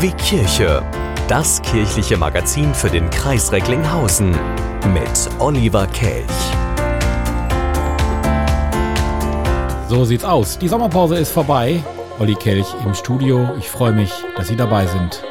Wie Kirche. Das kirchliche Magazin für den Kreis Recklinghausen mit Oliver Kelch. So sieht's aus. Die Sommerpause ist vorbei. Olli Kelch im Studio. Ich freue mich, dass Sie dabei sind.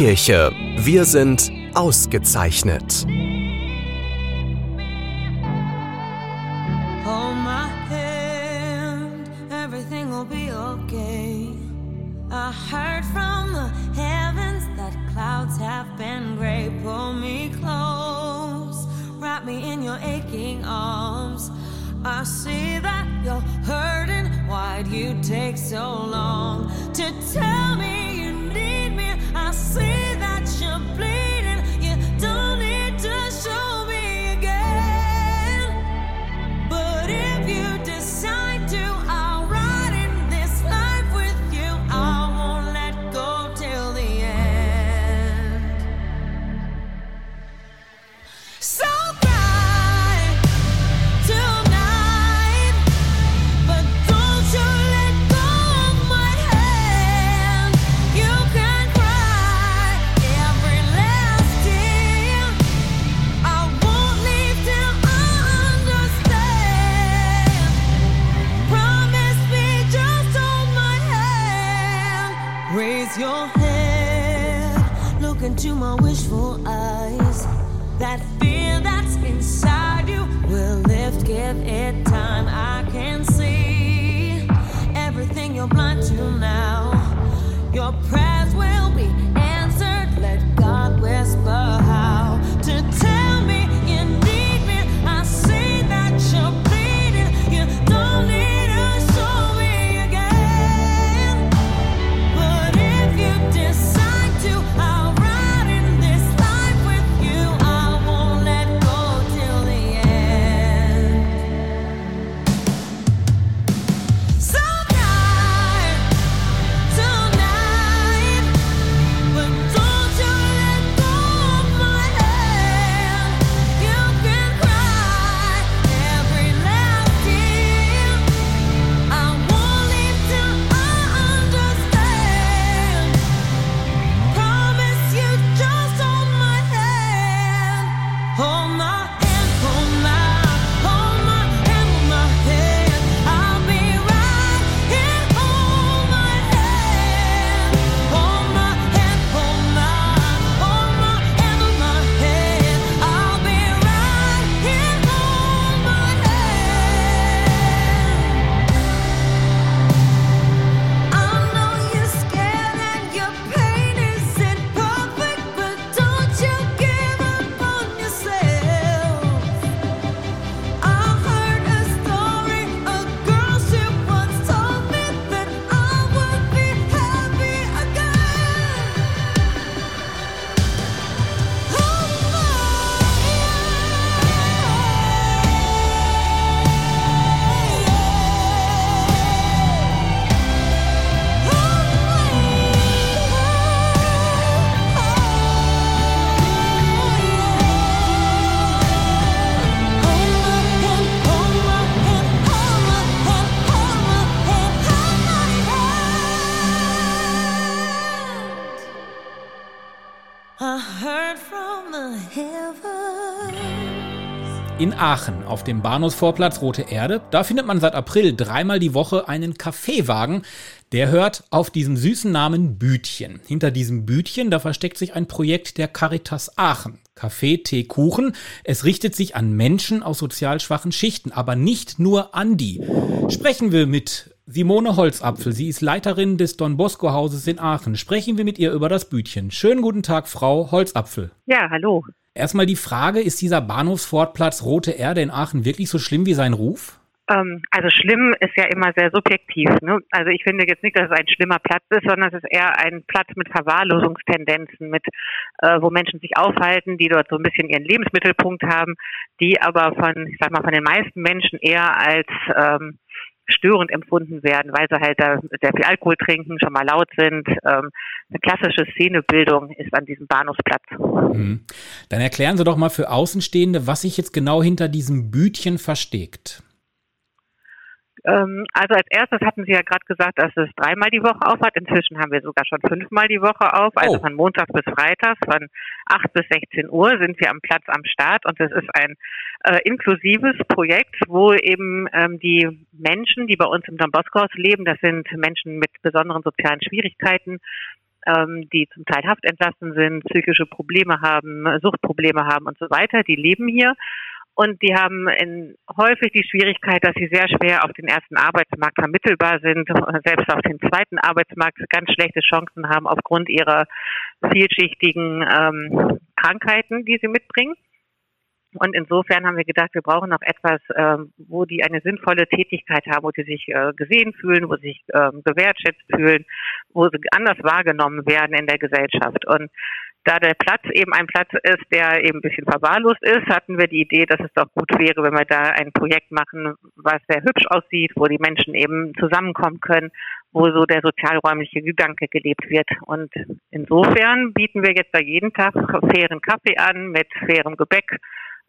Kirche. Wir sind ausgezeichnet. From the heavens that clouds have been gray. Pull me close, wrap me in your aching arms. I see that you're hurting. Why'd you take so long to tell me? see that you're bleeding. You don't need to show me. In Aachen auf dem Bahnhofsvorplatz Rote Erde, da findet man seit April dreimal die Woche einen Kaffeewagen. Der hört auf diesen süßen Namen Bütchen. Hinter diesem Bütchen, da versteckt sich ein Projekt der Caritas Aachen. Kaffee, Tee, Kuchen. Es richtet sich an Menschen aus sozial schwachen Schichten, aber nicht nur an die. Sprechen wir mit Simone Holzapfel. Sie ist Leiterin des Don Bosco Hauses in Aachen. Sprechen wir mit ihr über das Bütchen. Schönen guten Tag, Frau Holzapfel. Ja, hallo. Erstmal die Frage, ist dieser Bahnhofsfortplatz Rote Erde in Aachen wirklich so schlimm wie sein Ruf? Ähm, also schlimm ist ja immer sehr subjektiv. Ne? Also ich finde jetzt nicht, dass es ein schlimmer Platz ist, sondern es ist eher ein Platz mit Verwahrlosungstendenzen, mit äh, wo Menschen sich aufhalten, die dort so ein bisschen ihren Lebensmittelpunkt haben, die aber von, ich sag mal, von den meisten Menschen eher als ähm, störend empfunden werden, weil sie halt da sehr viel Alkohol trinken, schon mal laut sind. Ähm, eine klassische Szenebildung ist an diesem Bahnhofsplatz. Mhm. Dann erklären Sie doch mal für Außenstehende, was sich jetzt genau hinter diesem Bütchen versteckt. Ähm, also als erstes hatten Sie ja gerade gesagt, dass es dreimal die Woche auf hat. Inzwischen haben wir sogar schon fünfmal die Woche auf. Also oh. von Montag bis Freitag von 8 bis 16 Uhr sind wir am Platz am Start und es ist ein äh, inklusives Projekt, wo eben ähm, die Menschen, die bei uns im Don Bosco Haus leben, das sind Menschen mit besonderen sozialen Schwierigkeiten, ähm, die zum Teil haftentlassen sind, psychische Probleme haben, Suchtprobleme haben und so weiter, die leben hier und die haben in, häufig die Schwierigkeit, dass sie sehr schwer auf den ersten Arbeitsmarkt vermittelbar sind, selbst auf den zweiten Arbeitsmarkt ganz schlechte Chancen haben aufgrund ihrer vielschichtigen ähm, Krankheiten, die sie mitbringen. Und insofern haben wir gedacht, wir brauchen noch etwas, äh, wo die eine sinnvolle Tätigkeit haben, wo sie sich äh, gesehen fühlen, wo sie sich äh, gewertschätzt fühlen, wo sie anders wahrgenommen werden in der Gesellschaft. Und da der Platz eben ein Platz ist, der eben ein bisschen verwahrlost ist, hatten wir die Idee, dass es doch gut wäre, wenn wir da ein Projekt machen, was sehr hübsch aussieht, wo die Menschen eben zusammenkommen können, wo so der sozialräumliche Gedanke gelebt wird. Und insofern bieten wir jetzt da jeden Tag fairen Kaffee an mit fairem Gebäck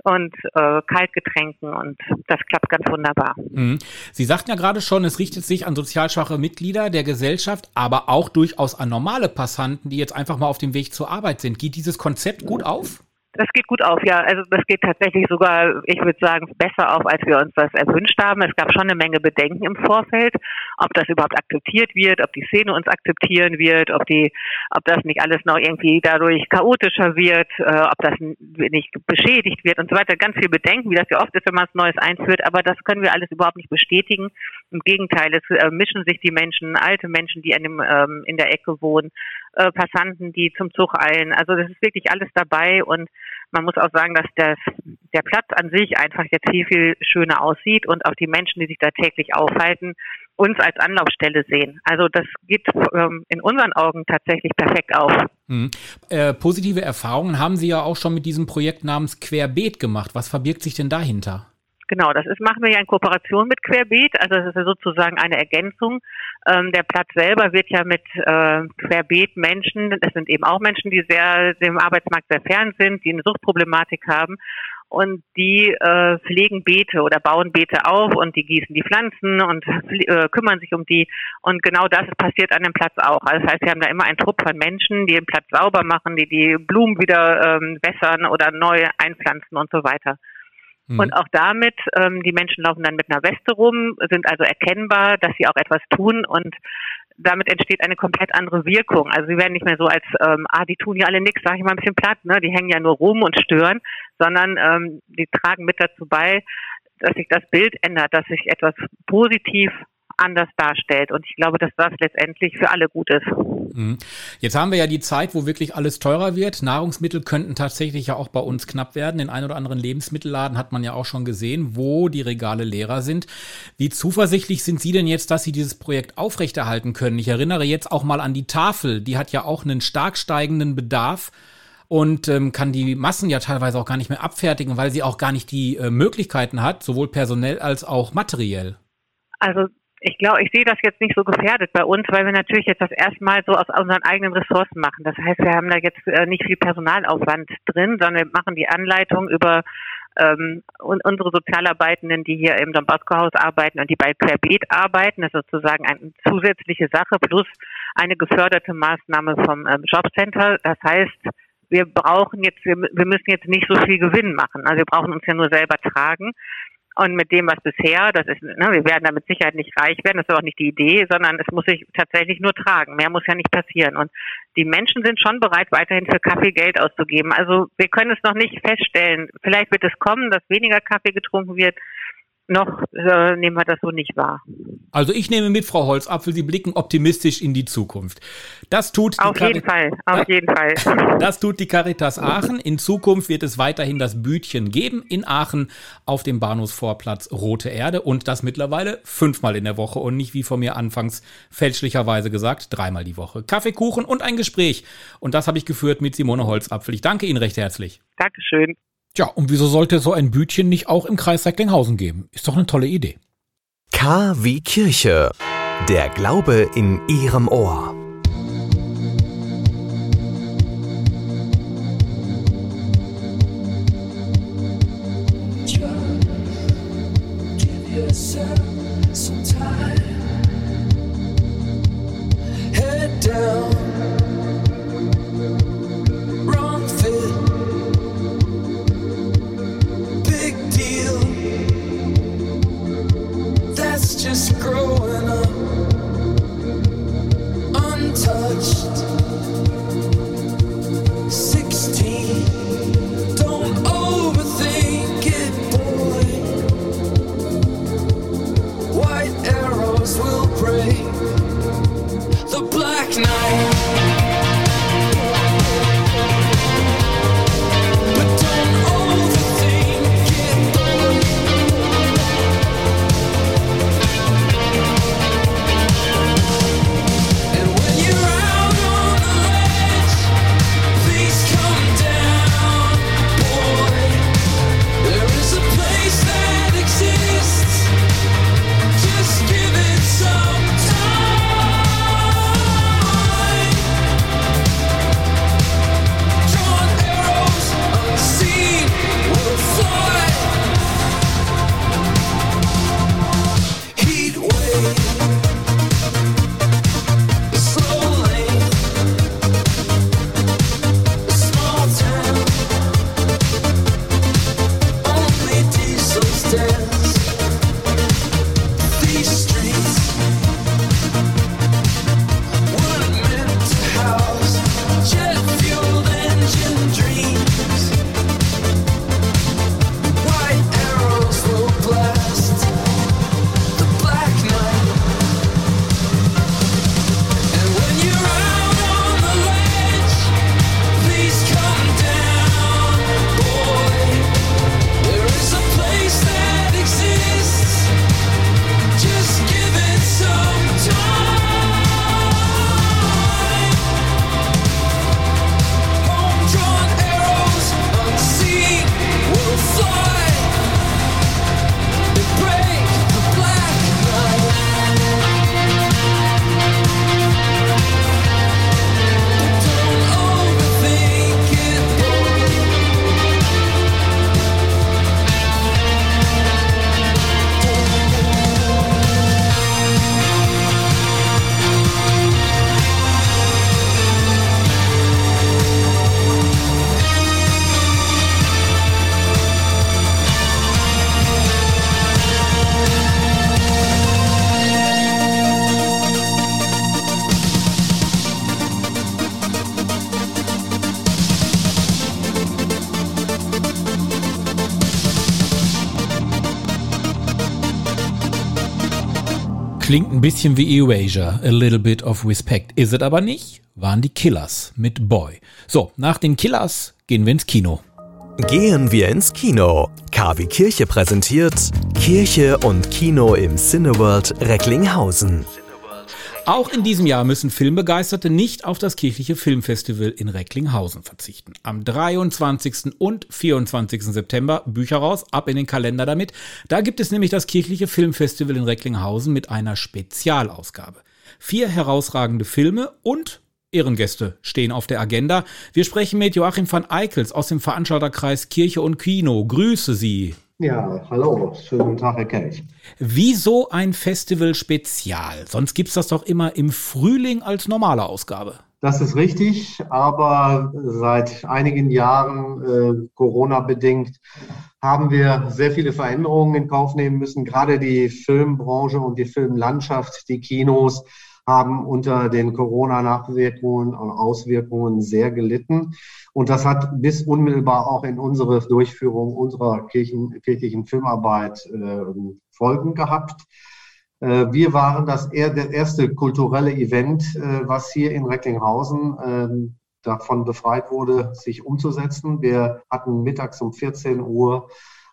und äh, Kaltgetränken und das klappt ganz wunderbar. Mhm. Sie sagten ja gerade schon, es richtet sich an sozial schwache Mitglieder der Gesellschaft, aber auch durchaus an normale Passanten, die jetzt einfach mal auf dem Weg zur Arbeit sind. Geht dieses Konzept gut auf? Das geht gut auf, ja. Also das geht tatsächlich sogar, ich würde sagen, besser auf, als wir uns das erwünscht haben. Es gab schon eine Menge Bedenken im Vorfeld, ob das überhaupt akzeptiert wird, ob die Szene uns akzeptieren wird, ob die, ob das nicht alles noch irgendwie dadurch chaotischer wird, äh, ob das nicht beschädigt wird und so weiter. Ganz viel Bedenken, wie das ja oft ist, wenn man was Neues einführt. Aber das können wir alles überhaupt nicht bestätigen. Im Gegenteil, es äh, mischen sich die Menschen, alte Menschen, die in, dem, ähm, in der Ecke wohnen, äh, Passanten, die zum Zug eilen. Also das ist wirklich alles dabei und man muss auch sagen, dass das, der Platz an sich einfach jetzt viel, viel schöner aussieht und auch die Menschen, die sich da täglich aufhalten, uns als Anlaufstelle sehen. Also das geht ähm, in unseren Augen tatsächlich perfekt auf. Mhm. Äh, positive Erfahrungen haben Sie ja auch schon mit diesem Projekt namens Querbeet gemacht. Was verbirgt sich denn dahinter? Genau, das ist, machen wir ja in Kooperation mit Querbeet. Also das ist ja sozusagen eine Ergänzung. Ähm, der Platz selber wird ja mit äh, Querbeet Menschen, das sind eben auch Menschen, die sehr dem Arbeitsmarkt sehr fern sind, die eine Suchtproblematik haben und die äh, pflegen Beete oder bauen Beete auf und die gießen die Pflanzen und äh, kümmern sich um die. Und genau das passiert an dem Platz auch. Also das heißt, wir haben da immer einen Trupp von Menschen, die den Platz sauber machen, die die Blumen wieder ähm, wässern oder neu einpflanzen und so weiter. Mhm. Und auch damit, ähm, die Menschen laufen dann mit einer Weste rum, sind also erkennbar, dass sie auch etwas tun und damit entsteht eine komplett andere Wirkung. Also sie werden nicht mehr so als, ähm, ah, die tun ja alle nichts, sage ich mal ein bisschen platt, ne? die hängen ja nur rum und stören, sondern ähm, die tragen mit dazu bei, dass sich das Bild ändert, dass sich etwas positiv anders darstellt. Und ich glaube, dass das letztendlich für alle gut ist. Mhm. Jetzt haben wir ja die Zeit, wo wirklich alles teurer wird. Nahrungsmittel könnten tatsächlich ja auch bei uns knapp werden. Den ein oder anderen Lebensmittelladen hat man ja auch schon gesehen, wo die Regale leerer sind. Wie zuversichtlich sind Sie denn jetzt, dass Sie dieses Projekt aufrechterhalten können? Ich erinnere jetzt auch mal an die Tafel. Die hat ja auch einen stark steigenden Bedarf und ähm, kann die Massen ja teilweise auch gar nicht mehr abfertigen, weil sie auch gar nicht die äh, Möglichkeiten hat, sowohl personell als auch materiell. Also ich glaube, ich sehe das jetzt nicht so gefährdet bei uns, weil wir natürlich jetzt das erstmal so aus unseren eigenen Ressourcen machen. Das heißt, wir haben da jetzt äh, nicht viel Personalaufwand drin, sondern wir machen die Anleitung über ähm, unsere Sozialarbeitenden, die hier im Don Bosco Haus arbeiten und die bei Querbeet arbeiten. Das ist sozusagen eine zusätzliche Sache plus eine geförderte Maßnahme vom ähm, Jobcenter. Das heißt, wir brauchen jetzt, wir, wir müssen jetzt nicht so viel Gewinn machen. Also wir brauchen uns ja nur selber tragen. Und mit dem, was bisher, das ist, ne, wir werden damit Sicherheit nicht reich werden, das ist auch nicht die Idee, sondern es muss sich tatsächlich nur tragen. Mehr muss ja nicht passieren. Und die Menschen sind schon bereit, weiterhin für Kaffee Geld auszugeben. Also wir können es noch nicht feststellen. Vielleicht wird es kommen, dass weniger Kaffee getrunken wird noch äh, nehmen wir das so nicht wahr. Also ich nehme mit, Frau Holzapfel, Sie blicken optimistisch in die Zukunft. Das tut auf jeden Fall, auf jeden Fall. Das tut die Caritas Aachen. In Zukunft wird es weiterhin das Bütchen geben in Aachen auf dem Bahnhofsvorplatz Rote Erde und das mittlerweile fünfmal in der Woche und nicht wie von mir anfangs fälschlicherweise gesagt dreimal die Woche. Kaffeekuchen und ein Gespräch und das habe ich geführt mit Simone Holzapfel. Ich danke Ihnen recht herzlich. Dankeschön. Tja, und wieso sollte so ein Bütchen nicht auch im Kreis Recklinghausen geben? Ist doch eine tolle Idee. K wie Kirche. Der Glaube in Ihrem Ohr. Klingt ein bisschen wie Erasure, a little bit of respect. Ist es aber nicht, waren die Killers mit Boy. So, nach den Killers gehen wir ins Kino. Gehen wir ins Kino. KW Kirche präsentiert Kirche und Kino im Cineworld Recklinghausen. Auch in diesem Jahr müssen Filmbegeisterte nicht auf das kirchliche Filmfestival in Recklinghausen verzichten. Am 23. und 24. September Bücher raus, ab in den Kalender damit. Da gibt es nämlich das kirchliche Filmfestival in Recklinghausen mit einer Spezialausgabe. Vier herausragende Filme und Ehrengäste stehen auf der Agenda. Wir sprechen mit Joachim van Eickels aus dem Veranstalterkreis Kirche und Kino. Grüße Sie. Ja, hallo, schönen Tag, Herr Kelch. Wieso ein Festival Spezial? Sonst gibt's das doch immer im Frühling als normale Ausgabe. Das ist richtig, aber seit einigen Jahren äh, Corona-bedingt haben wir sehr viele Veränderungen in Kauf nehmen müssen. Gerade die Filmbranche und die Filmlandschaft, die Kinos haben unter den Corona-Nachwirkungen und Auswirkungen sehr gelitten. Und das hat bis unmittelbar auch in unsere Durchführung unserer Kirchen, kirchlichen Filmarbeit äh, Folgen gehabt. Äh, wir waren das erste kulturelle Event, äh, was hier in Recklinghausen ähm, davon befreit wurde, sich umzusetzen. Wir hatten mittags um 14 Uhr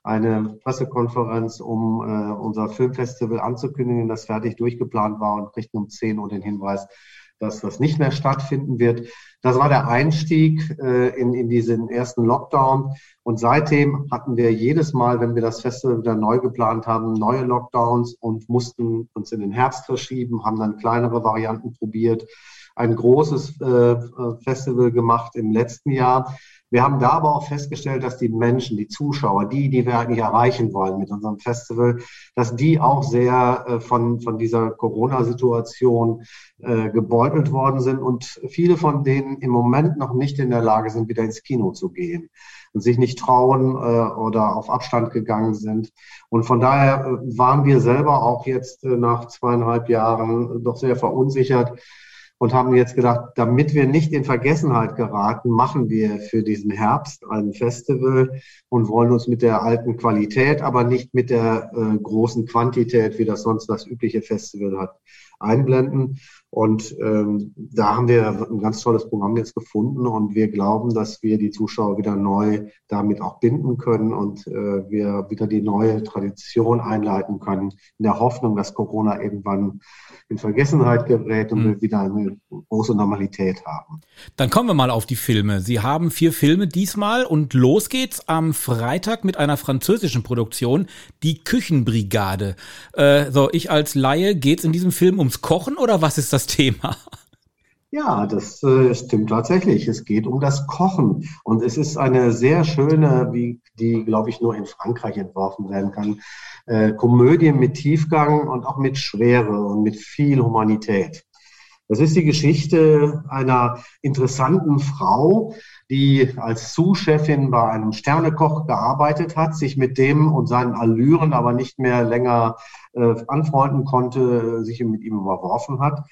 eine Pressekonferenz, um äh, unser Filmfestival anzukündigen, das fertig durchgeplant war und kriegten um 10 Uhr den Hinweis, dass das nicht mehr stattfinden wird. Das war der Einstieg äh, in, in diesen ersten Lockdown. Und seitdem hatten wir jedes Mal, wenn wir das Festival wieder neu geplant haben, neue Lockdowns und mussten uns in den Herbst verschieben, haben dann kleinere Varianten probiert, ein großes äh, Festival gemacht im letzten Jahr. Wir haben da aber auch festgestellt, dass die Menschen, die Zuschauer, die, die wir eigentlich erreichen wollen mit unserem Festival, dass die auch sehr äh, von, von dieser Corona-Situation äh, gebeutelt worden sind und viele von denen im Moment noch nicht in der Lage sind, wieder ins Kino zu gehen und sich nicht trauen äh, oder auf Abstand gegangen sind. Und von daher äh, waren wir selber auch jetzt äh, nach zweieinhalb Jahren doch sehr verunsichert, und haben jetzt gedacht, damit wir nicht in Vergessenheit geraten, machen wir für diesen Herbst ein Festival und wollen uns mit der alten Qualität, aber nicht mit der äh, großen Quantität, wie das sonst das übliche Festival hat, einblenden. Und ähm, da haben wir ein ganz tolles Programm jetzt gefunden und wir glauben, dass wir die Zuschauer wieder neu damit auch binden können und äh, wir wieder die neue Tradition einleiten können, in der Hoffnung, dass Corona irgendwann in Vergessenheit gerät und mhm. wir wieder eine große Normalität haben. Dann kommen wir mal auf die Filme. Sie haben vier Filme diesmal und los geht's am Freitag mit einer französischen Produktion, die Küchenbrigade. Äh, so, ich als Laie, geht's in diesem Film ums Kochen oder was ist das Thema? Ja, das äh, stimmt tatsächlich. Es geht um das Kochen. Und es ist eine sehr schöne, wie die, glaube ich, nur in Frankreich entworfen werden kann, äh, Komödie mit Tiefgang und auch mit Schwere und mit viel Humanität. Das ist die Geschichte einer interessanten Frau, die als Sous-Chefin bei einem Sternekoch gearbeitet hat, sich mit dem und seinen Allüren aber nicht mehr länger äh, anfreunden konnte, sich mit ihm überworfen hat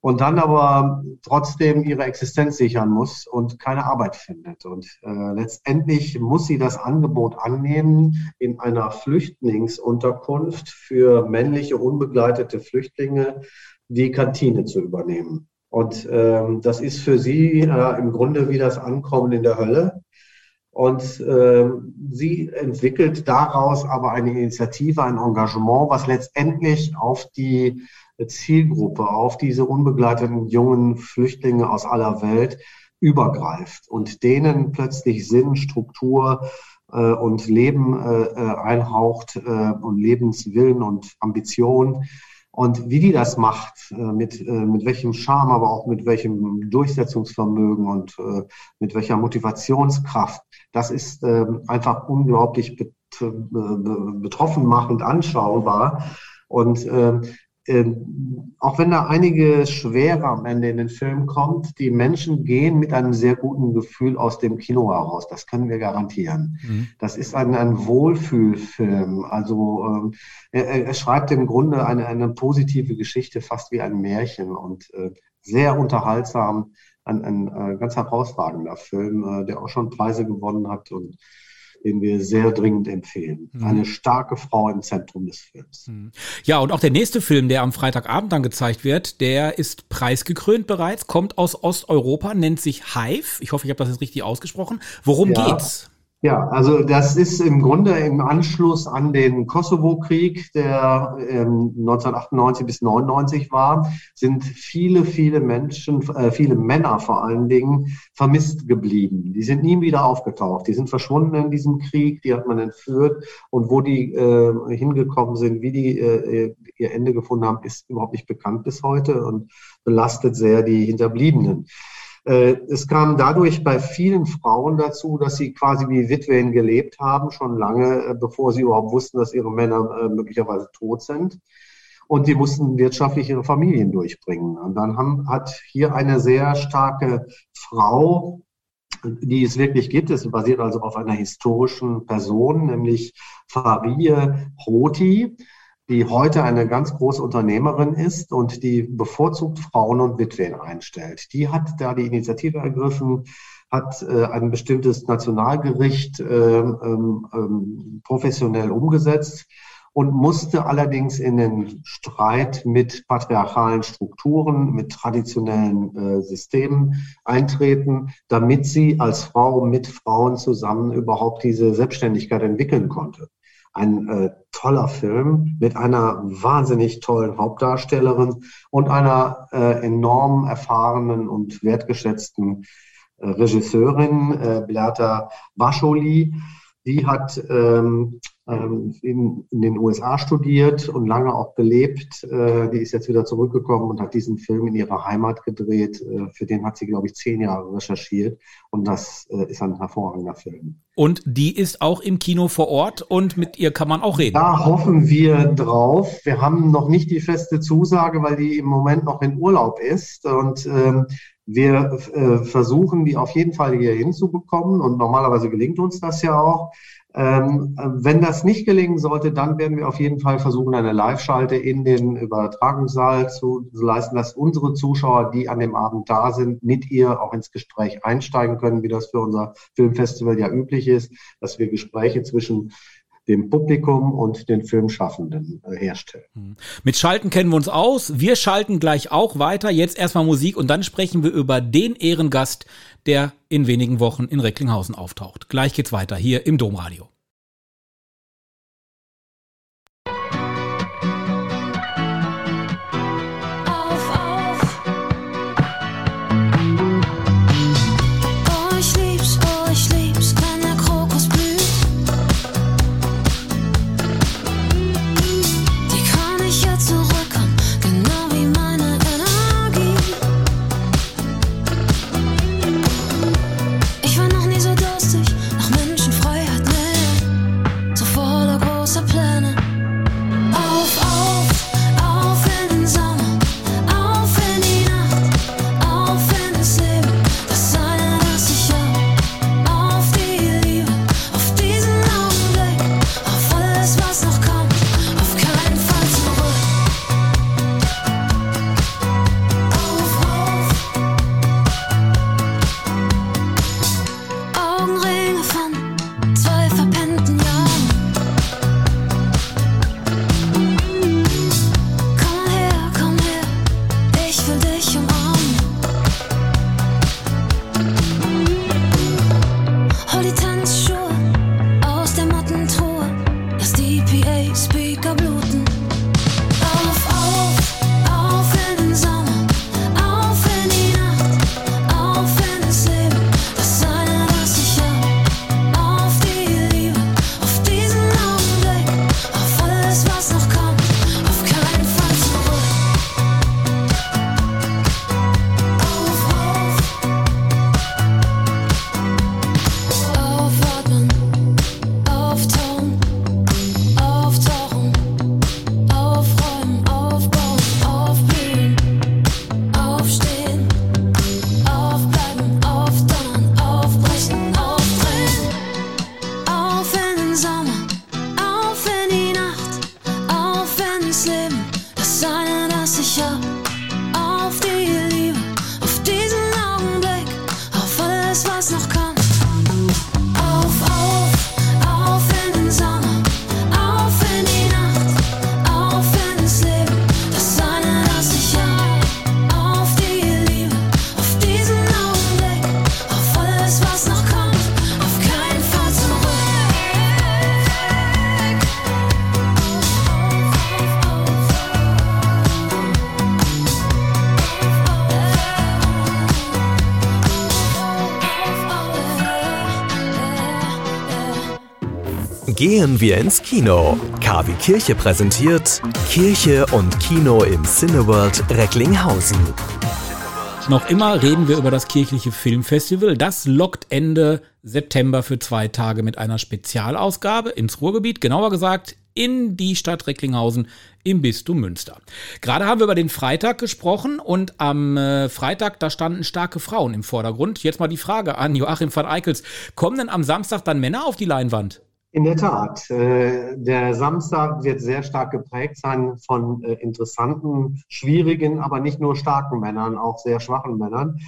und dann aber trotzdem ihre Existenz sichern muss und keine Arbeit findet. Und äh, letztendlich muss sie das Angebot annehmen, in einer Flüchtlingsunterkunft für männliche unbegleitete Flüchtlinge die Kantine zu übernehmen. Und ähm, das ist für sie äh, im Grunde wie das Ankommen in der Hölle. Und äh, sie entwickelt daraus aber eine Initiative, ein Engagement, was letztendlich auf die Zielgruppe, auf diese unbegleiteten jungen Flüchtlinge aus aller Welt übergreift und denen plötzlich Sinn, Struktur äh, und Leben äh, äh einhaucht äh, und Lebenswillen und Ambition. Und wie die das macht, äh, mit, äh, mit welchem Charme, aber auch mit welchem Durchsetzungsvermögen und mit welcher Motivationskraft, das ist ähm, einfach unglaublich betroffen machend anschaubar. Und ähm, auch wenn da einige Schwere am Ende in den Film kommt, die Menschen gehen mit einem sehr guten Gefühl aus dem Kino heraus. Das können wir garantieren. Mhm. Das ist ein, ein Wohlfühlfilm. Also ähm, er, er, schreibt im Grunde eine, eine positive Geschichte, fast wie ein Märchen und äh, sehr unterhaltsam. Ein, ein, ein äh, ganz herausragender Film, äh, der auch schon Preise gewonnen hat und den wir sehr dringend empfehlen. Mhm. Eine starke Frau im Zentrum des Films. Mhm. Ja, und auch der nächste Film, der am Freitagabend dann gezeigt wird, der ist preisgekrönt bereits, kommt aus Osteuropa, nennt sich Hive. Ich hoffe, ich habe das jetzt richtig ausgesprochen. Worum ja. geht's? Ja, also das ist im Grunde im Anschluss an den Kosovo-Krieg, der ähm, 1998 bis 99 war, sind viele, viele Menschen, äh, viele Männer vor allen Dingen vermisst geblieben. Die sind nie wieder aufgetaucht. Die sind verschwunden in diesem Krieg, die hat man entführt und wo die äh, hingekommen sind, wie die äh, ihr Ende gefunden haben, ist überhaupt nicht bekannt bis heute und belastet sehr die Hinterbliebenen. Äh, es kam dadurch bei vielen Frauen dazu, dass sie quasi wie Witwen gelebt haben, schon lange, äh, bevor sie überhaupt wussten, dass ihre Männer äh, möglicherweise tot sind. und die mussten wirtschaftlich ihre Familien durchbringen. Und dann haben, hat hier eine sehr starke Frau, die es wirklich gibt, es basiert also auf einer historischen Person, nämlich Farie Hoti, die heute eine ganz große Unternehmerin ist und die bevorzugt Frauen und Witwen einstellt. Die hat da die Initiative ergriffen, hat äh, ein bestimmtes Nationalgericht äh, äh, professionell umgesetzt und musste allerdings in den Streit mit patriarchalen Strukturen, mit traditionellen äh, Systemen eintreten, damit sie als Frau mit Frauen zusammen überhaupt diese Selbstständigkeit entwickeln konnte. Ein äh, toller Film mit einer wahnsinnig tollen Hauptdarstellerin und einer äh, enorm erfahrenen und wertgeschätzten äh, Regisseurin, äh, Beata Wascholi. Die hat ähm, in, in, den USA studiert und lange auch gelebt. Äh, die ist jetzt wieder zurückgekommen und hat diesen Film in ihrer Heimat gedreht. Äh, für den hat sie, glaube ich, zehn Jahre recherchiert. Und das äh, ist ein hervorragender Film. Und die ist auch im Kino vor Ort und mit ihr kann man auch reden. Da hoffen wir drauf. Wir haben noch nicht die feste Zusage, weil die im Moment noch in Urlaub ist. Und ähm, wir äh, versuchen, die auf jeden Fall hier hinzubekommen. Und normalerweise gelingt uns das ja auch. Ähm, wenn das nicht gelingen sollte, dann werden wir auf jeden Fall versuchen, eine Live-Schalte in den Übertragungssaal zu leisten, dass unsere Zuschauer, die an dem Abend da sind, mit ihr auch ins Gespräch einsteigen können, wie das für unser Filmfestival ja üblich ist, dass wir Gespräche zwischen dem Publikum und den Filmschaffenden äh, herstellen. Hm. Mit Schalten kennen wir uns aus. Wir schalten gleich auch weiter. Jetzt erstmal Musik und dann sprechen wir über den Ehrengast, der in wenigen Wochen in Recklinghausen auftaucht. Gleich geht's weiter hier im Domradio. Gehen wir ins Kino. KW Kirche präsentiert Kirche und Kino im Cineworld Recklinghausen. Noch immer reden wir über das kirchliche Filmfestival. Das lockt Ende September für zwei Tage mit einer Spezialausgabe ins Ruhrgebiet, genauer gesagt in die Stadt Recklinghausen im Bistum Münster. Gerade haben wir über den Freitag gesprochen und am äh, Freitag, da standen starke Frauen im Vordergrund. Jetzt mal die Frage an Joachim van Eickels. Kommen denn am Samstag dann Männer auf die Leinwand? In der Tat. Äh, der Samstag wird sehr stark geprägt sein von äh, interessanten, schwierigen, aber nicht nur starken Männern, auch sehr schwachen Männern.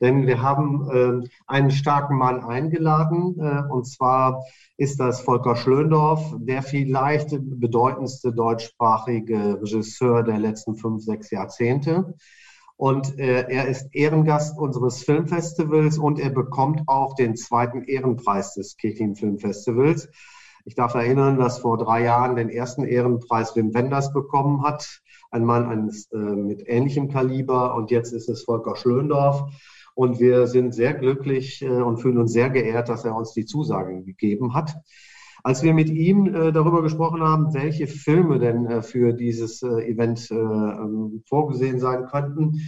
Denn wir haben äh, einen starken Mann eingeladen, und zwar ist das Volker Schlöndorff, der vielleicht bedeutendste deutschsprachige Regisseur der letzten fünf, sechs Jahrzehnte. Und äh, er ist Ehrengast unseres Filmfestivals und er bekommt auch den zweiten Ehrenpreis des Kirchlin Filmfestivals. Ich darf erinnern, dass vor drei Jahren den ersten Ehrenpreis Wim Wenders bekommen hat. Ein Mann eines, äh, mit ähnlichem Kaliber und jetzt ist es Volker Schlöndorff. Und wir sind sehr glücklich äh, und fühlen uns sehr geehrt, dass er uns die Zusage gegeben hat. Als wir mit ihm äh, darüber gesprochen haben, welche Filme denn äh, für dieses äh, Event äh, ähm, vorgesehen sein könnten,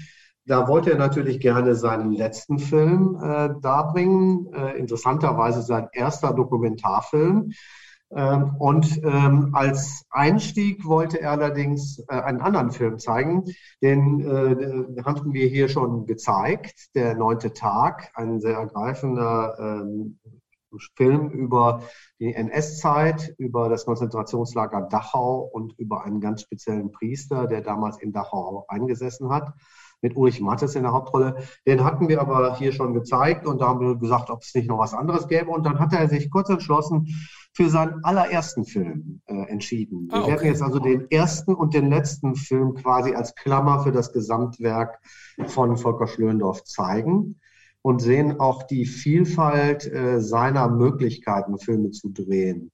da wollte er natürlich gerne seinen letzten Film äh, darbringen, äh, interessanterweise sein erster Dokumentarfilm. Ähm, und ähm, als Einstieg wollte er allerdings einen anderen Film zeigen, den hatten wir hier schon gezeigt, Der neunte Tag, ein sehr ergreifender ähm, Film über die NS-Zeit, über das Konzentrationslager Dachau und über einen ganz speziellen Priester, der damals in Dachau eingesessen hat, mit Ulrich Mattes in der Hauptrolle. Den hatten wir aber hier schon gezeigt und da haben wir gesagt, ob es nicht noch was anderes gäbe. Und dann hat er sich kurz entschlossen, für seinen allerersten Film äh, entschieden. Wir ah, okay. werden jetzt also den ersten und den letzten Film quasi als Klammer für das Gesamtwerk von Volker Schlöndorff zeigen und sehen auch die Vielfalt äh, seiner Möglichkeiten, Filme zu drehen.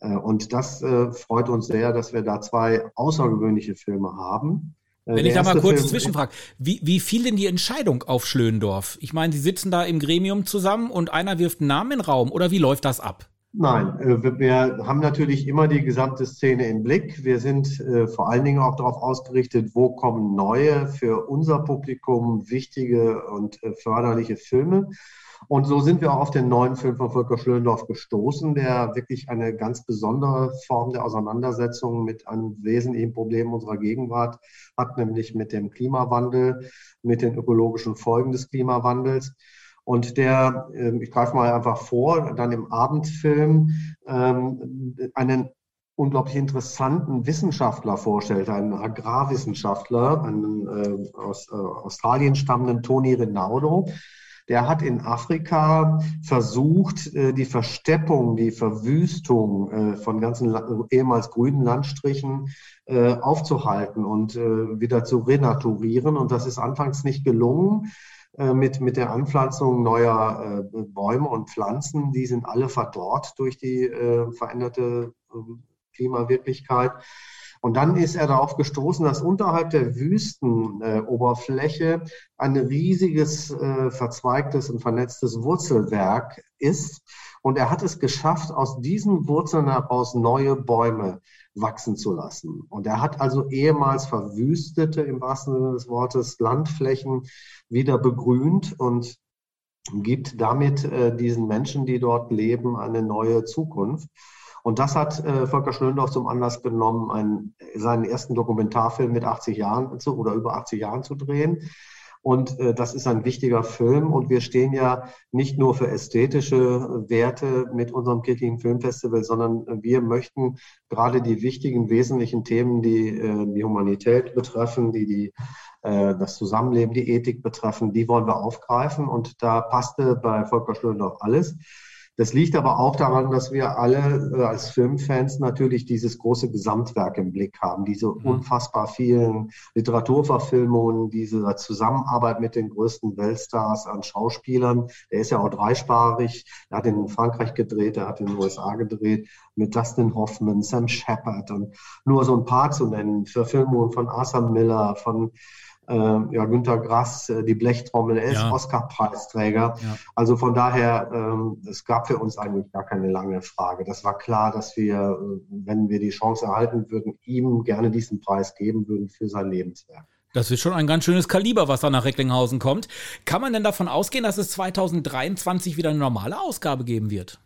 Äh, und das äh, freut uns sehr, dass wir da zwei außergewöhnliche Filme haben. Äh, Wenn ich da mal kurz Film, zwischenfrage, wie, wie fiel denn die Entscheidung auf Schlöndorf? Ich meine, Sie sitzen da im Gremium zusammen und einer wirft einen Namen in den Raum oder wie läuft das ab? Nein, äh, wir haben natürlich immer die gesamte Szene im Blick. Wir sind äh, vor allen Dingen auch darauf ausgerichtet, wo kommen neue, für unser Publikum wichtige und äh, förderliche Filme. Und so sind wir auch auf den neuen Film von Volker Schlöndorff gestoßen, der wirklich eine ganz besondere Form der Auseinandersetzung mit einem wesentlichen Problem unserer Gegenwart hat, nämlich mit dem Klimawandel, mit den ökologischen Folgen des Klimawandels und der, ähm, ich greife mal einfach vor, dann im Abendfilm ähm, einen unglaublich interessanten Wissenschaftler vorstellt, einen Agrarwissenschaftler, einen äh, aus äh, Australien stammenden Toni Rinaldo. Der hat in Afrika versucht, äh, die Versteppung, die Verwüstung von ganzen ehemals grünen Landstrichen aufzuhalten und wieder zu renaturieren. Und das ist anfangs nicht gelungen. Äh, mit, mit der Anpflanzung neuer äh, Bäume und Pflanzen. Die sind alle verdorrt durch die äh, veränderte äh, Klimawirklichkeit. Und dann ist er darauf gestoßen, dass unterhalb der Wüstenoberfläche ein riesiges, äh, verzweigtes und vernetztes Wurzelwerk ist. Und er hat es geschafft, aus diesen Wurzeln heraus neue Bäume wachsen zu lassen. Und er hat also ehemals verwüstete, im wahrsten Sinne des Wortes, Landflächen wieder begrünt und gibt damit äh, diesen Menschen, die dort leben, eine neue Zukunft. Und das hat äh, Volker Schlöndorff zum Anlass genommen, einen, seinen ersten Dokumentarfilm mit 80 Jahren zu, oder über 80 Jahren zu drehen. Und äh, das ist ein wichtiger Film. Und wir stehen ja nicht nur für ästhetische Werte mit unserem kirchlichen Filmfestival, sondern wir möchten gerade die wichtigen, wesentlichen Themen, die äh, die Humanität betreffen, die, die äh, das Zusammenleben, die Ethik betreffen, die wollen wir aufgreifen. Und da passte bei Volker Schlöndorff alles. Das liegt aber auch daran, dass wir alle äh, als Filmfans natürlich dieses große Gesamtwerk im Blick haben, diese mhm. unfassbar vielen Literaturverfilmungen, diese Zusammenarbeit mit den größten Weltstars an Schauspielern. Er ist ja auch dreisprachig. Er hat in Frankreich gedreht, er hat in den USA gedreht, mit Dustin Hoffman, Sam Shepard und nur so ein paar zu nennen. Verfilmungen von Arthur Miller, von ja, Günter Grass, äh, die Blechtrommel, er ist ja. Oscar-Preisträger. Ja. Also von daher, ähm, es gab für uns eigentlich gar keine lange Frage. Das war klar, dass wir, äh, wenn wir die Chance erhalten würden, ihm gerne diesen Preis geben würden für sein Lebenswerk. Das ist schon ein ganz schönes Kaliber, was da nach Recklinghausen kommt. Kann man denn davon ausgehen, dass es 2023 wieder eine normale Ausgabe geben wird?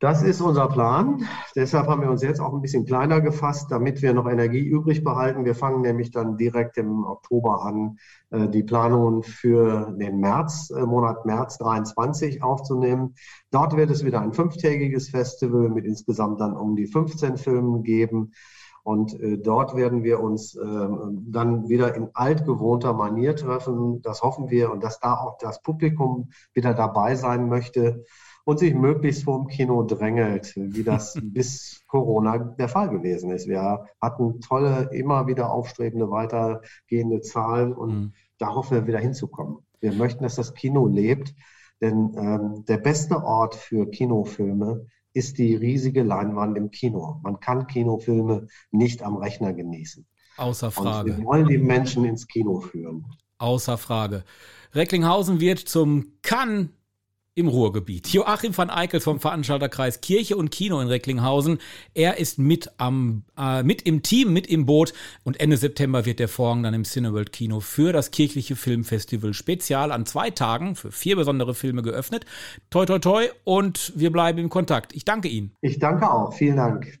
Das ist unser Plan. Deshalb haben wir uns jetzt auch ein bisschen kleiner gefasst, damit wir noch Energie übrig behalten. Wir fangen nämlich dann direkt im Oktober an, äh, die Planungen für den März, äh, Monat März 23 aufzunehmen. Dort wird es wieder ein fünftägiges Festival mit insgesamt dann um die 15 Filmen geben. Und äh, dort werden wir uns äh, dann wieder in altgewohnter Manier treffen. Das hoffen wir und dass da auch das Publikum wieder dabei sein möchte und sich möglichst vor dem Kino drängelt, wie das bis Corona der Fall gewesen ist. Wir hatten tolle, immer wieder aufstrebende, weitergehende Zahlen und mhm. da hoffen wir wieder hinzukommen. Wir möchten, dass das Kino lebt, denn ähm, der beste Ort für Kinofilme ist die riesige Leinwand im Kino. Man kann Kinofilme nicht am Rechner genießen. Außer Frage. Und wir wollen die Menschen ins Kino führen. Außer Frage. Recklinghausen wird zum Cannes im Ruhrgebiet. Joachim van Eickels vom Veranstalterkreis Kirche und Kino in Recklinghausen. Er ist mit am äh, mit im Team, mit im Boot und Ende September wird der Vorhang dann im Cineworld Kino für das kirchliche Filmfestival spezial an zwei Tagen für vier besondere Filme geöffnet. Toi toi toi und wir bleiben im Kontakt. Ich danke Ihnen. Ich danke auch. Vielen Dank.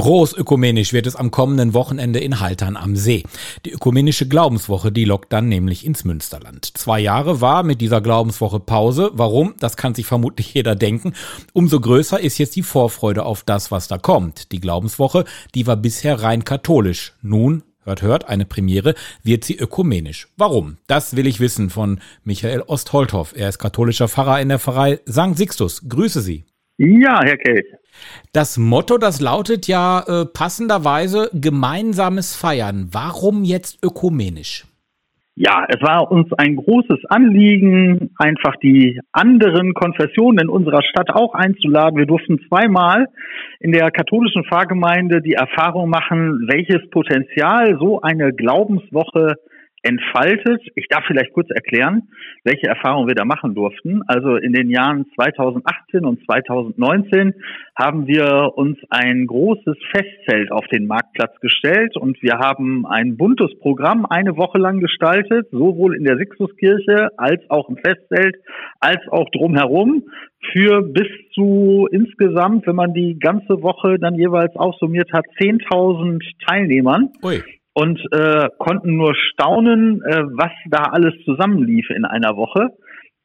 Großökumenisch wird es am kommenden Wochenende in Haltern am See. Die ökumenische Glaubenswoche, die lockt dann nämlich ins Münsterland. Zwei Jahre war mit dieser Glaubenswoche Pause. Warum? Das kann sich vermutlich jeder denken. Umso größer ist jetzt die Vorfreude auf das, was da kommt. Die Glaubenswoche, die war bisher rein katholisch. Nun hört, hört, eine Premiere, wird sie ökumenisch. Warum? Das will ich wissen von Michael Ostholthoff. Er ist katholischer Pfarrer in der Pfarrei St. Sixtus. Grüße Sie. Ja, Herr Kelch. Das Motto, das lautet ja äh, passenderweise gemeinsames Feiern. Warum jetzt ökumenisch? Ja, es war uns ein großes Anliegen, einfach die anderen Konfessionen in unserer Stadt auch einzuladen. Wir durften zweimal in der katholischen Pfarrgemeinde die Erfahrung machen, welches Potenzial so eine Glaubenswoche entfaltet. Ich darf vielleicht kurz erklären, welche Erfahrungen wir da machen durften. Also in den Jahren 2018 und 2019 haben wir uns ein großes Festzelt auf den Marktplatz gestellt und wir haben ein buntes Programm eine Woche lang gestaltet, sowohl in der Sixtuskirche als auch im Festzelt, als auch drumherum für bis zu insgesamt, wenn man die ganze Woche dann jeweils aufsummiert hat, 10.000 Teilnehmern. Ui und äh, konnten nur staunen, äh, was da alles zusammenlief in einer Woche.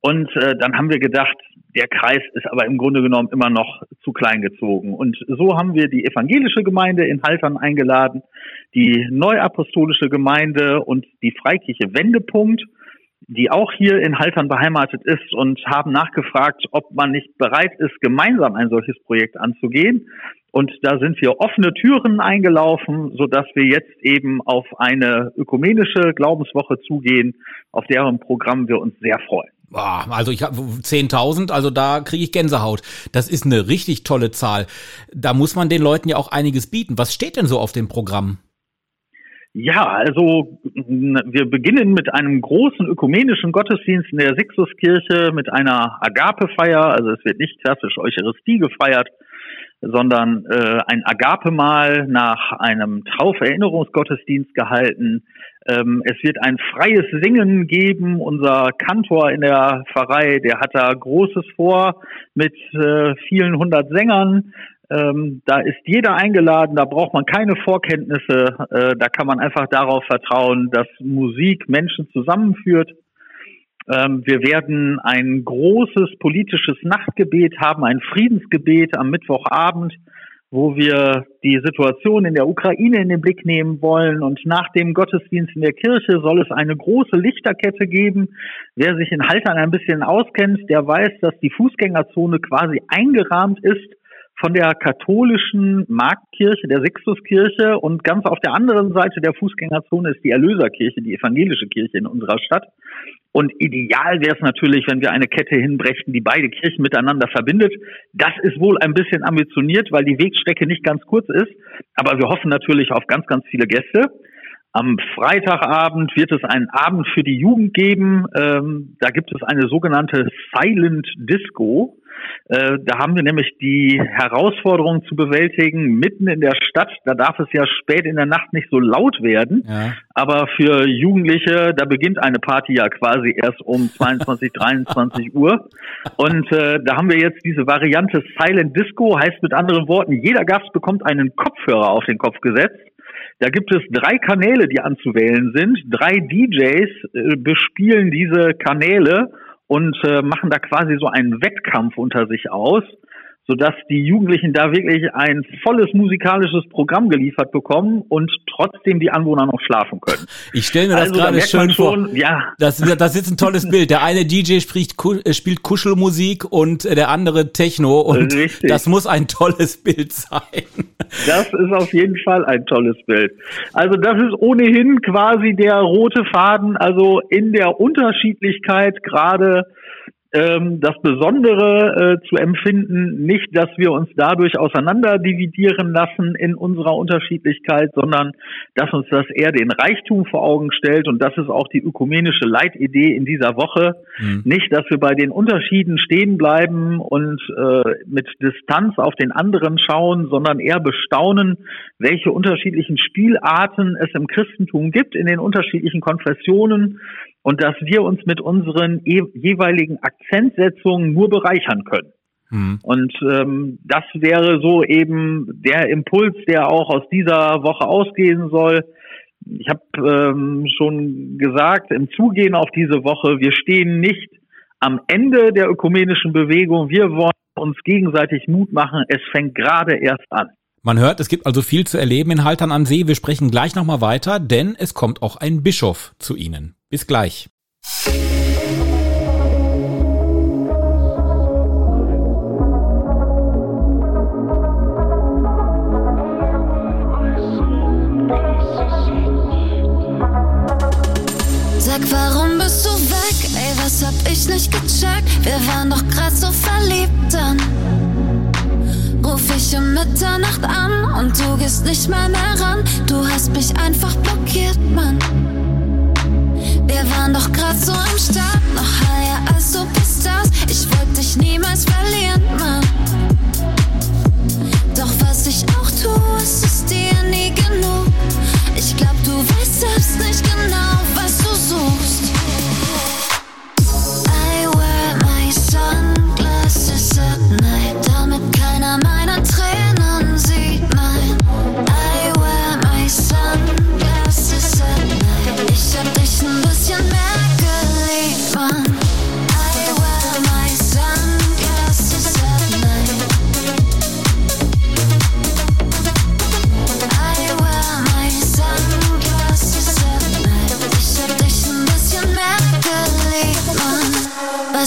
Und äh, dann haben wir gedacht, der Kreis ist aber im Grunde genommen immer noch zu klein gezogen. Und so haben wir die evangelische Gemeinde in Haltern eingeladen, die neuapostolische Gemeinde und die Freikirche Wendepunkt, die auch hier in Haltern beheimatet ist und haben nachgefragt, ob man nicht bereit ist, gemeinsam ein solches Projekt anzugehen. Und da sind wir offene Türen eingelaufen, so dass wir jetzt eben auf eine ökumenische Glaubenswoche zugehen, auf deren Programm wir uns sehr freuen. Also ich habe 10.000, also da kriege ich Gänsehaut. Das ist eine richtig tolle Zahl. Da muss man den Leuten ja auch einiges bieten. Was steht denn so auf dem Programm? Ja, also wir beginnen mit einem großen ökumenischen Gottesdienst in der Sixtuskirche mit einer Agapefeier. Also es wird nicht klassisch Eucharistie gefeiert, sondern äh, ein Agape-Mahl nach einem Tauferinnerungsgottesdienst gehalten. Ähm, es wird ein freies Singen geben. Unser Kantor in der Pfarrei, der hat da Großes vor mit äh, vielen hundert Sängern. Ähm, da ist jeder eingeladen, da braucht man keine Vorkenntnisse, äh, da kann man einfach darauf vertrauen, dass Musik Menschen zusammenführt. Ähm, wir werden ein großes politisches Nachtgebet haben, ein Friedensgebet am Mittwochabend, wo wir die Situation in der Ukraine in den Blick nehmen wollen. Und nach dem Gottesdienst in der Kirche soll es eine große Lichterkette geben. Wer sich in Haltern ein bisschen auskennt, der weiß, dass die Fußgängerzone quasi eingerahmt ist von der katholischen Marktkirche, der Sixtuskirche und ganz auf der anderen Seite der Fußgängerzone ist die Erlöserkirche, die evangelische Kirche in unserer Stadt. Und ideal wäre es natürlich, wenn wir eine Kette hinbrächten, die beide Kirchen miteinander verbindet. Das ist wohl ein bisschen ambitioniert, weil die Wegstrecke nicht ganz kurz ist. Aber wir hoffen natürlich auf ganz, ganz viele Gäste. Am Freitagabend wird es einen Abend für die Jugend geben. Ähm, da gibt es eine sogenannte Silent Disco. Äh, da haben wir nämlich die Herausforderung zu bewältigen, mitten in der Stadt, da darf es ja spät in der Nacht nicht so laut werden, ja. aber für Jugendliche, da beginnt eine Party ja quasi erst um 22, 23 Uhr. Und äh, da haben wir jetzt diese Variante Silent Disco, heißt mit anderen Worten, jeder Gast bekommt einen Kopfhörer auf den Kopf gesetzt. Da gibt es drei Kanäle, die anzuwählen sind. Drei DJs äh, bespielen diese Kanäle und äh, machen da quasi so einen Wettkampf unter sich aus sodass die Jugendlichen da wirklich ein volles musikalisches Programm geliefert bekommen und trotzdem die Anwohner noch schlafen können. Ich stelle mir das also, gerade da schön schon, vor. Ja. Das, das ist ein tolles Bild. Der eine DJ spricht, äh, spielt Kuschelmusik und der andere Techno und Richtig. das muss ein tolles Bild sein. Das ist auf jeden Fall ein tolles Bild. Also das ist ohnehin quasi der rote Faden, also in der Unterschiedlichkeit gerade ähm, das Besondere äh, zu empfinden, nicht, dass wir uns dadurch auseinander dividieren lassen in unserer Unterschiedlichkeit, sondern dass uns das eher den Reichtum vor Augen stellt und das ist auch die ökumenische Leitidee in dieser Woche. Mhm. Nicht, dass wir bei den Unterschieden stehen bleiben und äh, mit Distanz auf den anderen schauen, sondern eher bestaunen, welche unterschiedlichen Spielarten es im Christentum gibt, in den unterschiedlichen Konfessionen, und dass wir uns mit unseren jeweiligen Akzentsetzungen nur bereichern können. Mhm. Und ähm, das wäre so eben der Impuls, der auch aus dieser Woche ausgehen soll. Ich habe ähm, schon gesagt, im Zugehen auf diese Woche, wir stehen nicht am Ende der ökumenischen Bewegung. Wir wollen uns gegenseitig Mut machen. Es fängt gerade erst an. Man hört, es gibt also viel zu erleben in Haltern am See. Wir sprechen gleich nochmal weiter, denn es kommt auch ein Bischof zu Ihnen. Bis gleich. Sag, warum bist du weg? Ey, was hab ich nicht gecheckt? Wir waren doch grad so verliebt dann. Ruf ich um Mitternacht an und du gehst nicht mehr ran. Du hast mich einfach blockiert, Mann. Wir waren doch grad so am Start, noch higher als Superstars. Ich wollte dich niemals verlieren, Mann. Doch was ich auch tue, ist es dir nie genug. Ich glaub, du weißt selbst nicht genau, was du suchst. I wear my sunglasses at night, damit keiner meine Tränen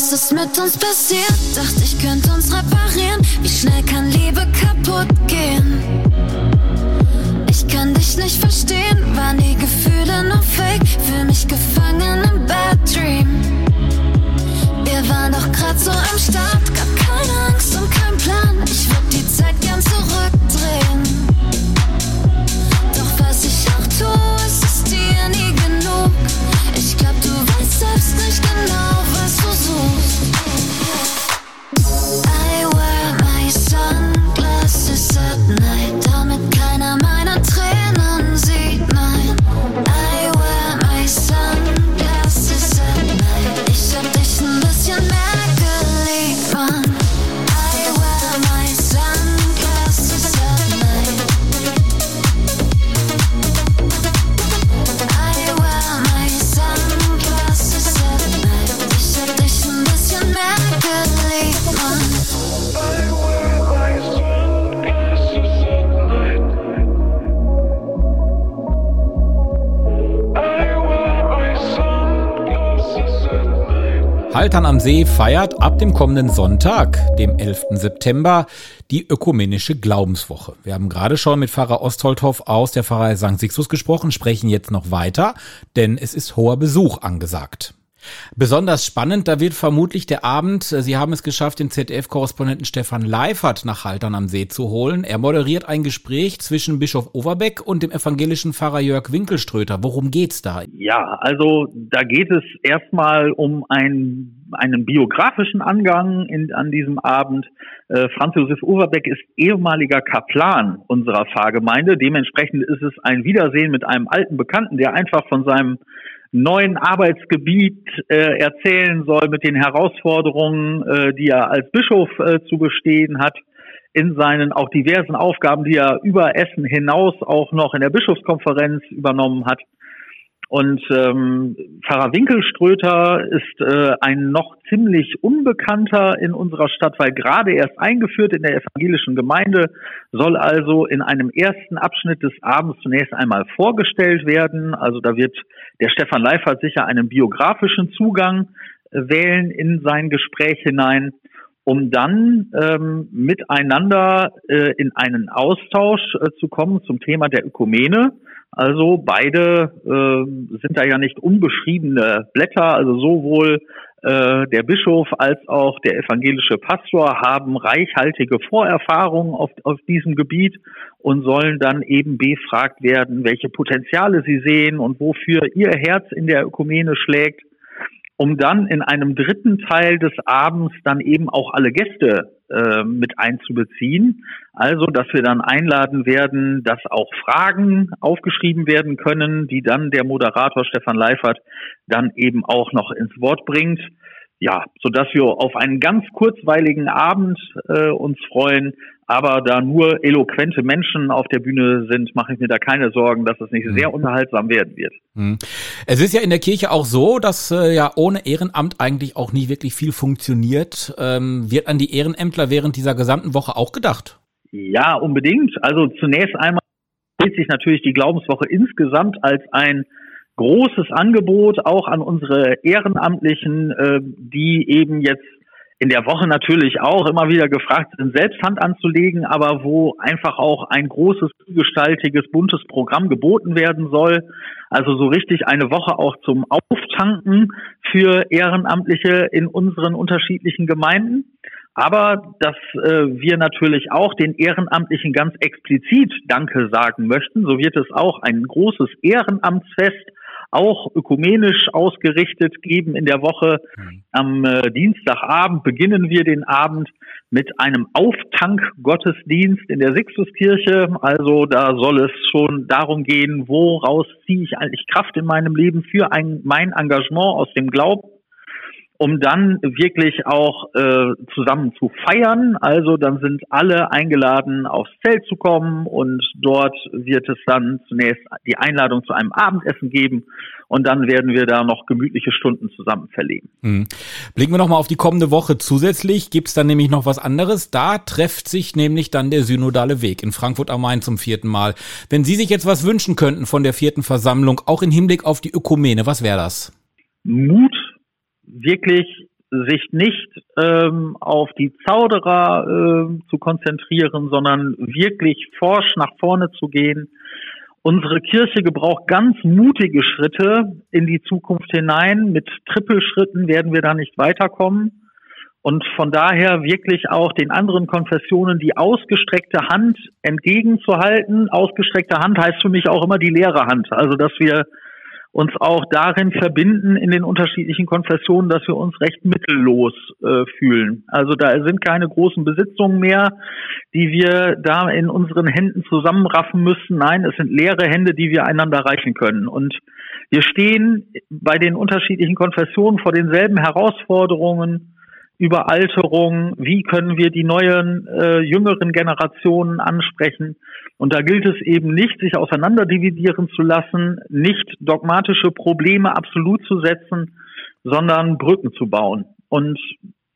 Was ist mit uns passiert? Dachte ich könnte uns reparieren. Wie schnell kann Liebe kaputt am See feiert ab dem kommenden Sonntag, dem 11. September, die ökumenische Glaubenswoche. Wir haben gerade schon mit Pfarrer Ostholthoff aus der Pfarrei St. Sixtus gesprochen, sprechen jetzt noch weiter, denn es ist hoher Besuch angesagt. Besonders spannend, da wird vermutlich der Abend, äh, Sie haben es geschafft, den ZDF-Korrespondenten Stefan Leifert nach Haltern am See zu holen. Er moderiert ein Gespräch zwischen Bischof Overbeck und dem evangelischen Pfarrer Jörg Winkelströter. Worum geht's da? Ja, also da geht es erstmal um ein, einen biografischen Angang in, an diesem Abend. Äh, Franz Josef Overbeck ist ehemaliger Kaplan unserer Pfarrgemeinde. Dementsprechend ist es ein Wiedersehen mit einem alten Bekannten, der einfach von seinem neuen Arbeitsgebiet äh, erzählen soll mit den Herausforderungen, äh, die er als Bischof äh, zu bestehen hat in seinen auch diversen Aufgaben, die er über Essen hinaus auch noch in der Bischofskonferenz übernommen hat. Und ähm, Pfarrer Winkelströter ist äh, ein noch ziemlich unbekannter in unserer Stadt, weil gerade erst eingeführt in der evangelischen Gemeinde, soll also in einem ersten Abschnitt des Abends zunächst einmal vorgestellt werden. Also da wird der Stefan Leifert sicher einen biografischen Zugang äh, wählen in sein Gespräch hinein um dann ähm, miteinander äh, in einen Austausch äh, zu kommen zum Thema der Ökumene. Also beide äh, sind da ja nicht unbeschriebene Blätter, also sowohl äh, der Bischof als auch der evangelische Pastor haben reichhaltige Vorerfahrungen auf, auf diesem Gebiet und sollen dann eben befragt werden, welche Potenziale sie sehen und wofür ihr Herz in der Ökumene schlägt um dann in einem dritten Teil des Abends dann eben auch alle Gäste äh, mit einzubeziehen. Also, dass wir dann einladen werden, dass auch Fragen aufgeschrieben werden können, die dann der Moderator Stefan Leifert dann eben auch noch ins Wort bringt. Ja, so dass wir auf einen ganz kurzweiligen Abend äh, uns freuen, aber da nur eloquente Menschen auf der Bühne sind, mache ich mir da keine Sorgen, dass es nicht sehr unterhaltsam werden wird. Hm. Es ist ja in der Kirche auch so, dass äh, ja ohne Ehrenamt eigentlich auch nie wirklich viel funktioniert. Ähm, wird an die Ehrenämtler während dieser gesamten Woche auch gedacht? Ja, unbedingt. Also zunächst einmal sieht sich natürlich die Glaubenswoche insgesamt als ein großes Angebot auch an unsere Ehrenamtlichen, äh, die eben jetzt in der Woche natürlich auch immer wieder gefragt sind, selbst Hand anzulegen, aber wo einfach auch ein großes, gestaltiges, buntes Programm geboten werden soll. Also so richtig eine Woche auch zum Auftanken für Ehrenamtliche in unseren unterschiedlichen Gemeinden. Aber dass äh, wir natürlich auch den Ehrenamtlichen ganz explizit Danke sagen möchten, so wird es auch ein großes Ehrenamtsfest auch ökumenisch ausgerichtet geben in der Woche. Mhm. Am äh, Dienstagabend beginnen wir den Abend mit einem Auftank-Gottesdienst in der Sixtuskirche. Also da soll es schon darum gehen, woraus ziehe ich eigentlich Kraft in meinem Leben für ein, mein Engagement aus dem Glauben um dann wirklich auch äh, zusammen zu feiern. Also dann sind alle eingeladen, aufs Zelt zu kommen und dort wird es dann zunächst die Einladung zu einem Abendessen geben und dann werden wir da noch gemütliche Stunden zusammen verleben. Mhm. Blicken wir nochmal auf die kommende Woche. Zusätzlich gibt's dann nämlich noch was anderes. Da trefft sich nämlich dann der synodale Weg in Frankfurt am Main zum vierten Mal. Wenn Sie sich jetzt was wünschen könnten von der vierten Versammlung, auch im Hinblick auf die Ökumene, was wäre das? Mut wirklich sich nicht ähm, auf die Zauderer äh, zu konzentrieren, sondern wirklich forsch nach vorne zu gehen. Unsere Kirche gebraucht ganz mutige Schritte in die Zukunft hinein. Mit Trippelschritten werden wir da nicht weiterkommen. Und von daher wirklich auch den anderen Konfessionen die ausgestreckte Hand entgegenzuhalten. Ausgestreckte Hand heißt für mich auch immer die leere Hand. Also, dass wir uns auch darin verbinden in den unterschiedlichen Konfessionen, dass wir uns recht mittellos äh, fühlen. Also da sind keine großen Besitzungen mehr, die wir da in unseren Händen zusammenraffen müssen. Nein, es sind leere Hände, die wir einander reichen können. Und wir stehen bei den unterschiedlichen Konfessionen vor denselben Herausforderungen, Überalterung, wie können wir die neuen, äh, jüngeren Generationen ansprechen. Und da gilt es eben nicht, sich auseinanderdividieren zu lassen, nicht dogmatische Probleme absolut zu setzen, sondern Brücken zu bauen. Und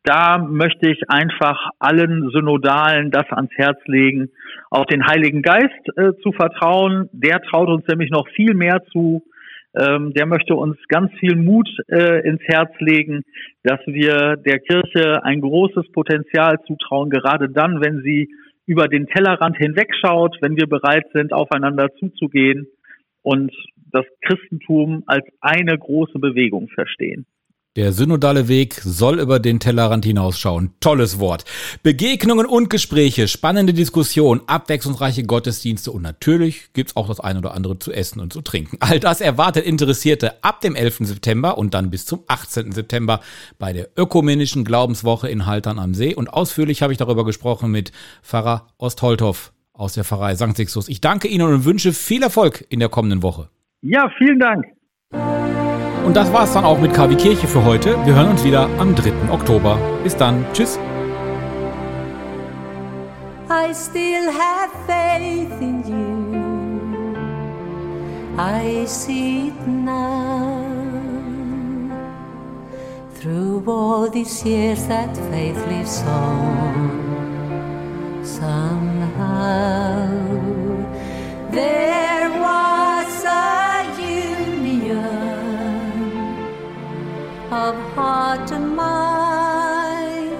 da möchte ich einfach allen Synodalen das ans Herz legen, auf den Heiligen Geist äh, zu vertrauen. Der traut uns nämlich noch viel mehr zu. Ähm, der möchte uns ganz viel Mut äh, ins Herz legen, dass wir der Kirche ein großes Potenzial zutrauen, gerade dann, wenn sie über den Tellerrand hinwegschaut, wenn wir bereit sind, aufeinander zuzugehen und das Christentum als eine große Bewegung verstehen. Der synodale Weg soll über den Tellerrand hinausschauen. Tolles Wort. Begegnungen und Gespräche, spannende Diskussionen, abwechslungsreiche Gottesdienste und natürlich gibt's auch das ein oder andere zu essen und zu trinken. All das erwartet Interessierte ab dem 11. September und dann bis zum 18. September bei der Ökumenischen Glaubenswoche in Haltern am See. Und ausführlich habe ich darüber gesprochen mit Pfarrer Ostholthoff aus der Pfarrei St. Sixtus. Ich danke Ihnen und wünsche viel Erfolg in der kommenden Woche. Ja, vielen Dank. Und das war's dann auch mit KW Kirche für heute. Wir hören uns wieder am 3. Oktober. Bis dann. Tschüss. I still have faith in you. I see it now. Through all these years, that faith lives on. Somehow, there was of heart and mind,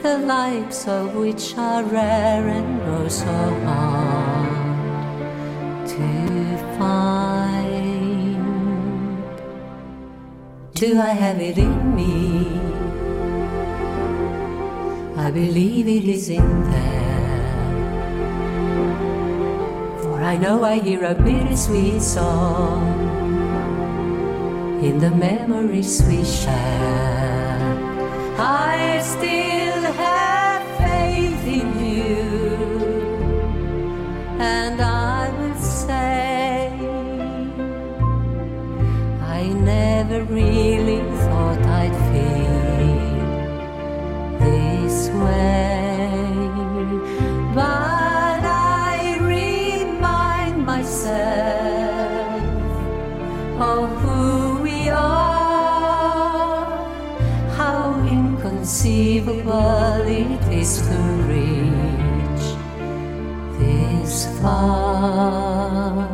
the likes of which are rare and oh so hard to find. Do I have it in me? I believe it is in there. For I know I hear a bittersweet song in the memories we share. I still have faith in you, and I will say, I never really inconceivable it is to reach this far.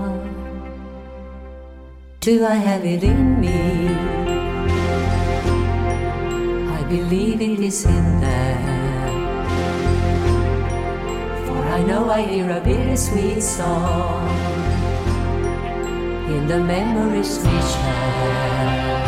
Do I have it in me? I believe it is in there. For I know I hear a bittersweet song in the memories we share.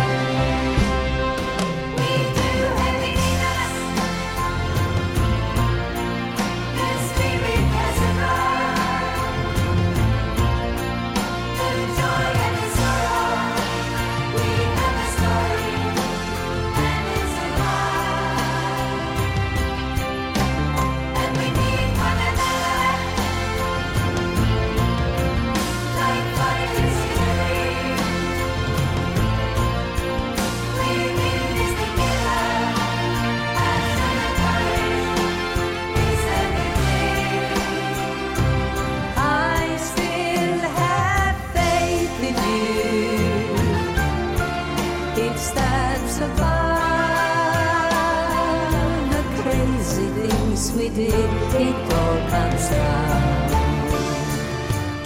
We did. It all comes down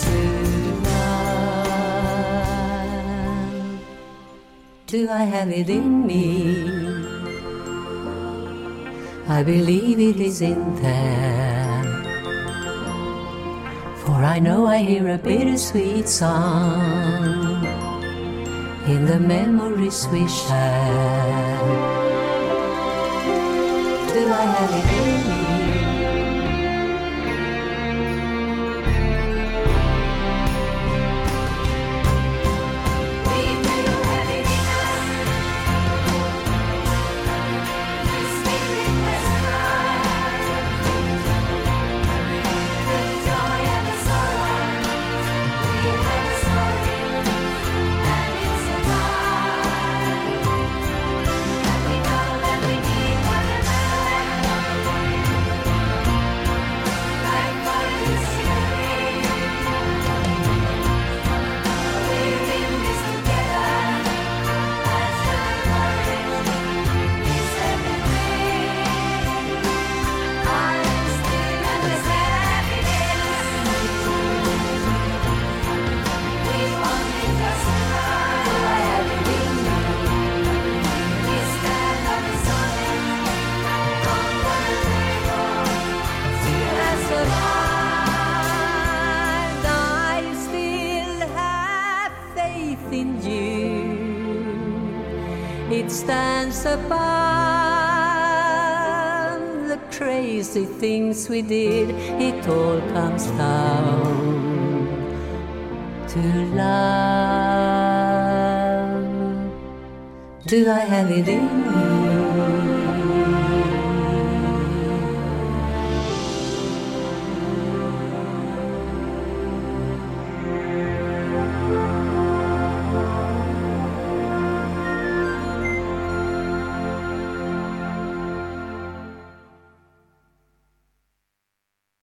to love. Do I have it in me? I believe it is in there. For I know I hear a bittersweet song in the memories we share. Do I have it in me? We did. It all comes down to love. Do I have it in?